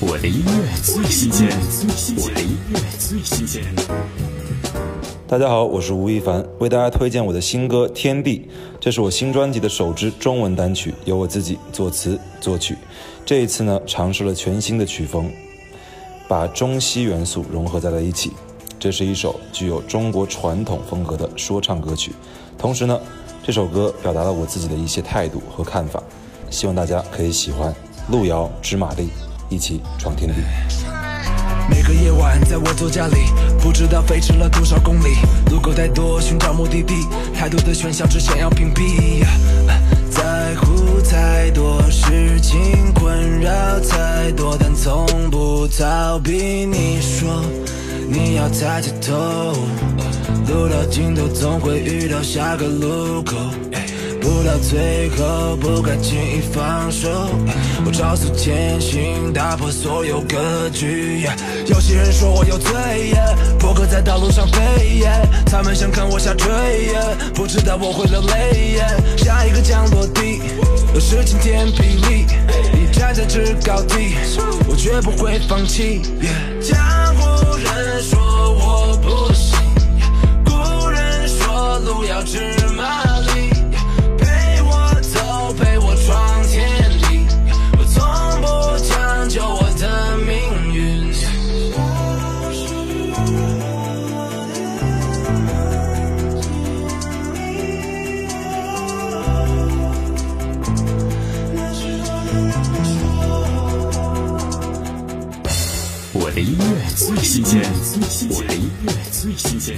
我的音乐最新鲜，我的音乐最新鲜。大家好，我是吴亦凡，为大家推荐我的新歌《天地》，这是我新专辑的首支中文单曲，由我自己作词作曲。这一次呢，尝试了全新的曲风，把中西元素融合在了一起。这是一首具有中国传统风格的说唱歌曲，同时呢，这首歌表达了我自己的一些态度和看法，希望大家可以喜欢。路遥知马力。一起闯天地。每个夜晚，在我座驾里，不知道飞驰了多少公里，路口太多，寻找目的地，太多的喧嚣，只想要屏蔽。在乎太多事情，困扰太多，但从不逃避。你说你要抬起头，路到尽头，总会遇到下个路口。不到最后，不该轻易放手。我超速前行，打破所有格局。有些人说我有罪，破壳在道路上飞。他们想看我下坠，不知道我会流泪。下一个降落地，有时晴天霹雳。你站在制高地，我绝不会放弃。我的音乐最新鲜，我的音乐最新鲜。